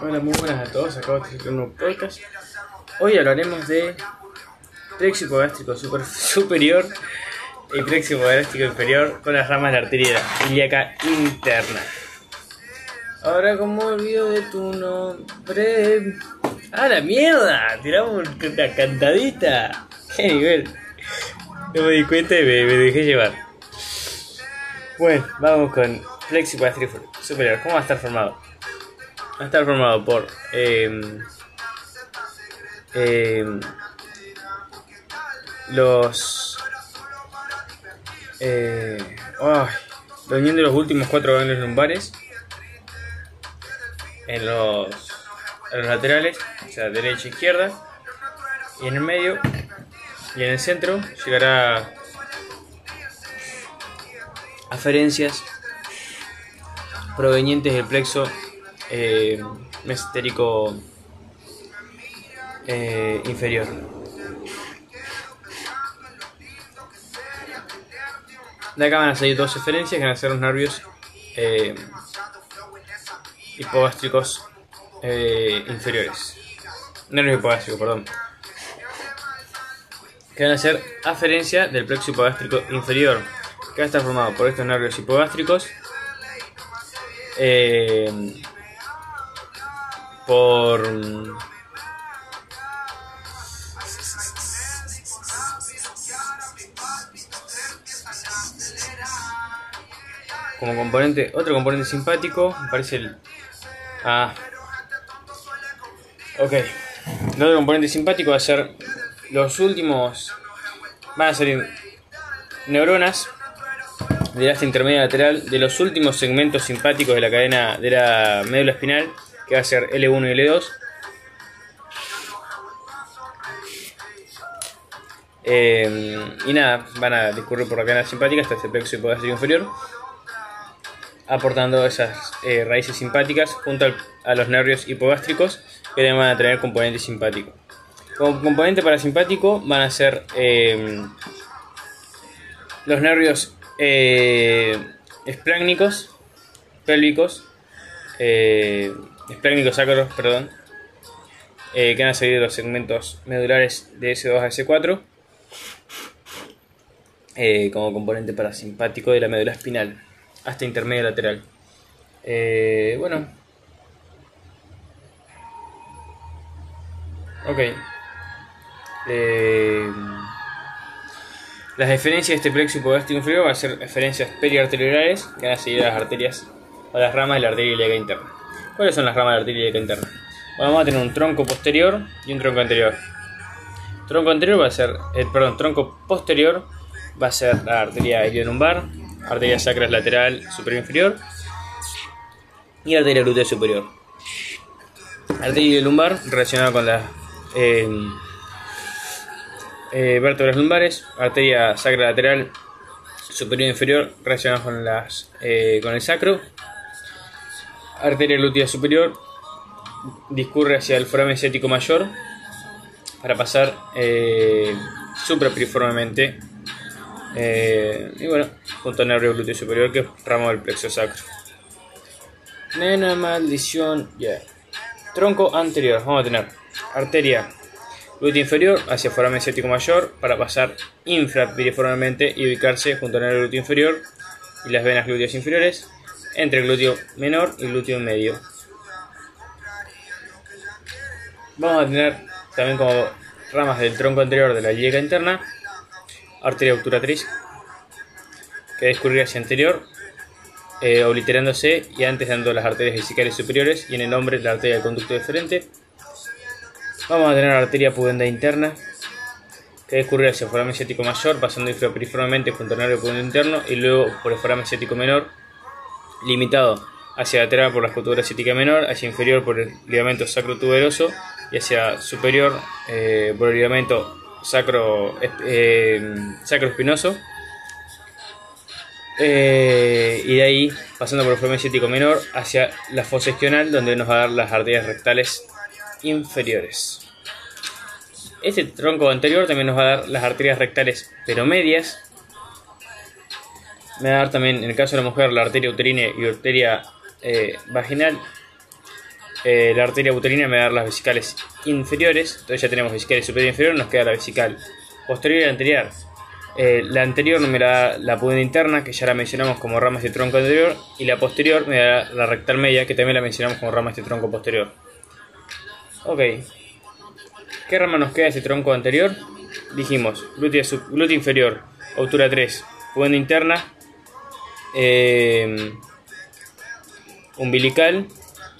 Hola, muy buenas a todos. Acabo de hacer un nuevo podcast. Hoy hablaremos de plexo hipogástrico super- superior y plexo hipogástrico inferior con las ramas de la arteria ilíaca interna. Ahora, como olvido de tu nombre. ¡Ah, la mierda! Tiramos una cantadita. ¡Qué nivel! No me di cuenta y me, dejé llevar. Bueno, vamos con plexo hipogástrico superior. ¿Cómo va a estar formado? Va a estar formado por eh, eh, los eh, de los últimos cuatro ganglios lumbares. En los, en los laterales, o sea, derecha e izquierda, y en el medio y en el centro llegará aferencias provenientes del plexo eh, mesentérico eh, inferior. De acá van a salir dos referencias que van a ser los nervios eh, hipogástricos eh, inferiores. Nervios hipogástricos, perdón. Que van a ser aferencia del plexo hipogástrico inferior, que va a estar formado por estos nervios hipogástricos. eh, por como componente otro componente simpático me parece el ah ok. El otro componente simpático va a ser los últimos van a salir neuronas del asta intermedia lateral de los últimos segmentos simpáticos de la cadena de la médula espinal que va a ser L1 y L2 Eh, y nada, van a discurrir por la cadena simpática hasta este plexo hipogástrico inferior, aportando esas eh, raíces simpáticas junto a los nervios hipogástricos que también van a tener componente simpático. Como componente parasimpático van a ser eh, los nervios eh, esplácnicos, pélvicos, sacros, perdón, eh, que a seguir de los segmentos medulares de S2 a S4 eh, como componente parasimpático de la médula espinal hasta intermedio lateral. Eh, bueno. Ok. Las referencias de este plexo hipogástrico inferior van a ser referencias periarteriales que van a seguir a las arterias o las ramas de la arteria ilíaca interna. ¿Cuáles son las ramas de la interna? Bueno, vamos a tener un tronco posterior y un tronco anterior. Tronco anterior va a ser, eh, perdón, tronco posterior va a ser la arteria iliolumbar, arteria sacra lateral superior inferior y arteria glútea superior. Arteria iliolumbar relacionada con las eh, eh, vértebras lumbares, arteria sacra lateral superior e inferior relacionada con las eh, con el sacro, arteria glútea superior discurre hacia el foramen ciático mayor para pasar eh, suprapiriformemente eh, y bueno, junto al nervio glúteo superior que es ramo del plexo sacro. Nena maldición, ya. Tronco anterior, vamos a tener arteria glútea inferior hacia foramen ciático mayor para pasar infrapiriformemente y ubicarse junto al nervio glúteo inferior y las venas glúteas inferiores entre glúteo menor y glúteo medio. Vamos a tener también como ramas del tronco anterior de la ilíaca interna, arteria obturatriz, que discurrirá hacia anterior, eh, obliterándose y antes dando las arterias vesicales superiores y en el hombre la arteria del conducto deferente. Vamos a tener arteria pudenda interna, que discurrirá hacia el foramen ciático mayor, pasando infraperiformemente junto al nervio pudendo interno y luego por el foramen ciático menor, limitado hacia lateral por la escultura ciática menor, hacia inferior por el ligamento sacrotuberoso y hacia superior eh, por el ligamento sacro, eh, sacroespinoso. Eh, y de ahí, pasando por el foramen ciático menor, hacia la fosa isquional, donde nos va a dar las arterias rectales inferiores. Este tronco anterior también nos va a dar las arterias rectales pero medias. Me va a dar también, en el caso de la mujer, la arteria uterina y arteria eh, vaginal. eh, la arteria uterina me va a dar las vesicales inferiores. Entonces ya tenemos vesicales superior e inferior, nos queda la vesical posterior y anterior. Eh, la anterior me da la pudenda interna, que ya la mencionamos como ramas de tronco anterior, y la posterior me da la rectal media, que también la mencionamos como ramas de tronco posterior. Ok. ¿Qué rama nos queda de ese tronco anterior? Dijimos, glúteo, glúteo inferior, altura 3, pudenda interna, eh, umbilical.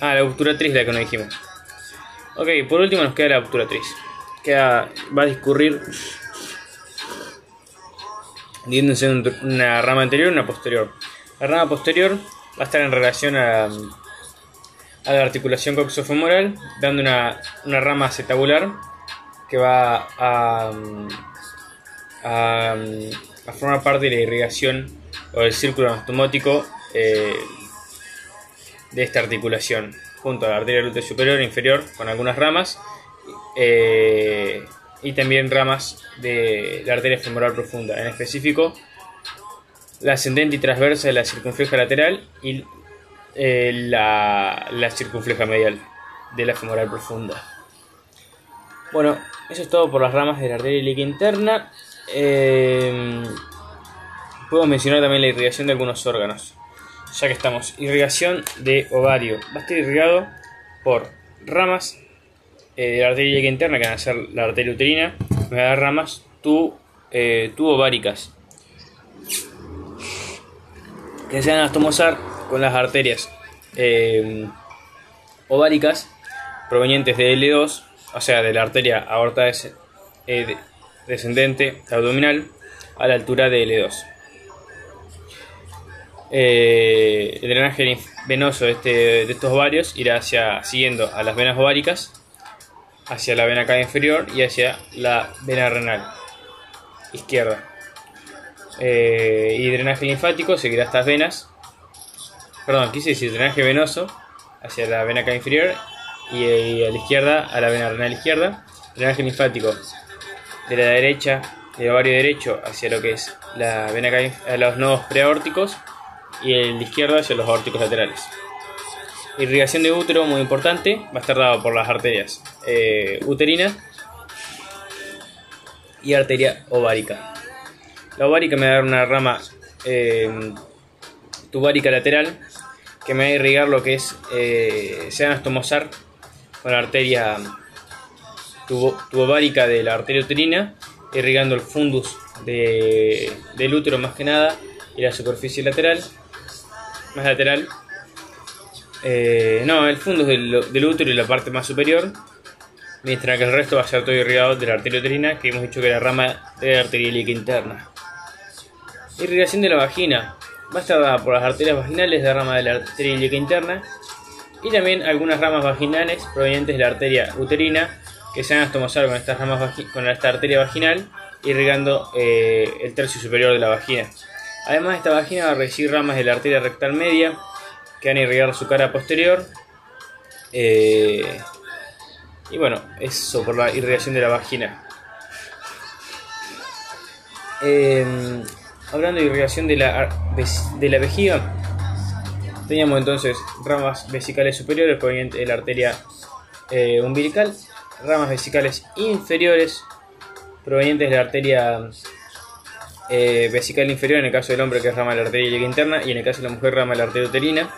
Ah, la 3 la que no dijimos. Ok, por último nos queda la 3. Queda, va a discurrir dividiéndose en una rama anterior y una posterior. La rama posterior va a estar en relación a, a la articulación coxofemoral, dando una, rama acetabular que va a, a, formar parte de la irrigación o del círculo anatomótico eh, de esta articulación, junto a la arteria glútea superior e inferior, con algunas ramas. Eh, y también ramas de la arteria femoral profunda, en específico la ascendente y transversa de la circunfleja lateral y eh, la, la, circunfleja medial de la femoral profunda. Bueno, eso es todo por las ramas de la arteria ilíaca interna. Eh, puedo mencionar también la irrigación de algunos órganos, ya que estamos. Irrigación de ovario. Va a estar irrigado por ramas eh, la arteria interna, que va a ser la arteria uterina, me va a dar ramas tu, eh, que se van a estomosar con las arterias eh, ováricas provenientes de L2, o sea, de la arteria aorta eh, descendente abdominal a la altura de L2. El drenaje venoso de, este, de estos ovarios irá hacia, siguiendo a las venas ováricas hacia la vena cava inferior y hacia la vena renal izquierda. Eh, y drenaje linfático seguirá estas venas. Perdón, quise decir drenaje venoso hacia la vena cava inferior y, a la izquierda a la vena renal izquierda. Drenaje linfático de la derecha, del ovario derecho hacia lo que es la vena cava, a los nodos preaórticos y el izquierdo hacia los aórticos laterales. Irrigación de útero, muy importante, va a estar dado por las arterias eh, uterina y arteria ovárica. La ovárica me va a dar una rama eh, tubárica lateral que me va a irrigar lo que es, eh, se van a estomosar con la arteria tubovárica de la arteria uterina, irrigando el fundus de, del útero más que nada y la superficie lateral, más lateral eh, no, el fundus del, del, útero y la parte más superior, mientras que el resto va a ser todo irrigado de la arteria uterina, que hemos dicho que era rama de la arteria ilíaca interna. Irrigación de la vagina. Va a estar dada por las arterias vaginales de la rama de la arteria ilíaca interna y también algunas ramas vaginales provenientes de la arteria uterina que se van a estomosar con, estas ramas con esta arteria vaginal, irrigando eh, el tercio superior de la vagina. Además, esta vagina va a recibir ramas de la arteria rectal media, que van a irrigar su cara posterior. Eh, y bueno, eso por la irrigación de la vagina. Em, hablando de irrigación de la, de la vejiga, teníamos entonces ramas vesicales superiores provenientes de la arteria eh, umbilical, ramas vesicales inferiores provenientes de la arteria eh, vesical inferior en el caso del hombre que es rama de la arteria interna y en el caso de la mujer rama de la arteria uterina.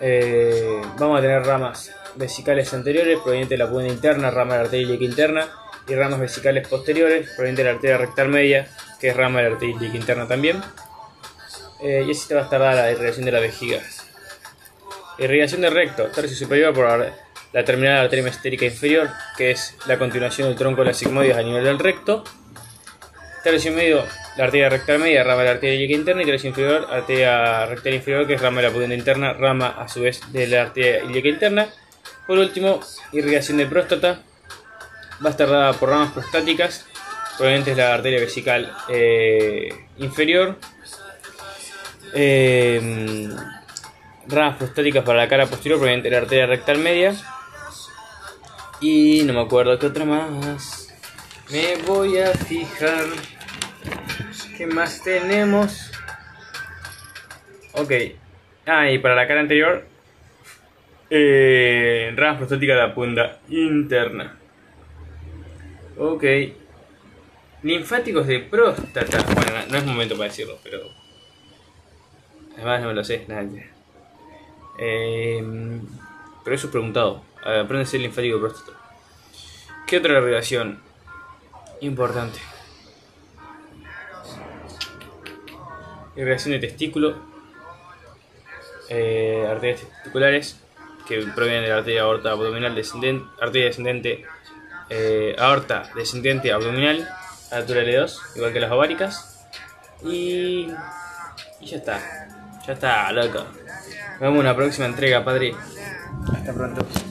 Eh, vamos a tener ramas vesicales anteriores provenientes de la pudenda interna, rama de la arteria interna y ramas vesicales posteriores provenientes de la arteria rectal media que es rama de la arteria interna también. Eh, y así te va a estar la irrigación de la vejiga. Irrigación del recto, tercio superior por la terminal arteria mesentérica inferior, que es la continuación del tronco de las sigmoides a nivel del recto tercio medio, la arteria rectal media, rama de la arteria ilíaca interna, y tercio inferior, arteria rectal inferior, que es rama de la pudenda interna, rama a su vez de la arteria ilíaca interna. Por último, irrigación de próstata, va a estar dada por ramas prostáticas, provenientes de la arteria vesical eh, inferior. Eh, ramas prostáticas para la cara posterior, de la arteria rectal media. Y no me acuerdo qué otra más. Me voy a fijar. ¿Qué más tenemos? Ok. Ah, y para la cara anterior, Eh, ramas prostáticas de la punta interna. Ok. Linfáticos de próstata. Bueno, no, es momento para decirlo, pero. Además no me lo sé, nadie. Eh, pero eso es preguntado. Aprende a ser linfático de próstata. ¿Qué otra relación importante? Irrigación de testículo, eh, arterias testiculares que provienen de la arteria aorta abdominal descendente, arteria descendente, eh, aorta descendente abdominal, altura L2, igual que las ováricas. Y, y ya está, ya está, loco. Nos vemos en una próxima entrega, padre. Hasta pronto.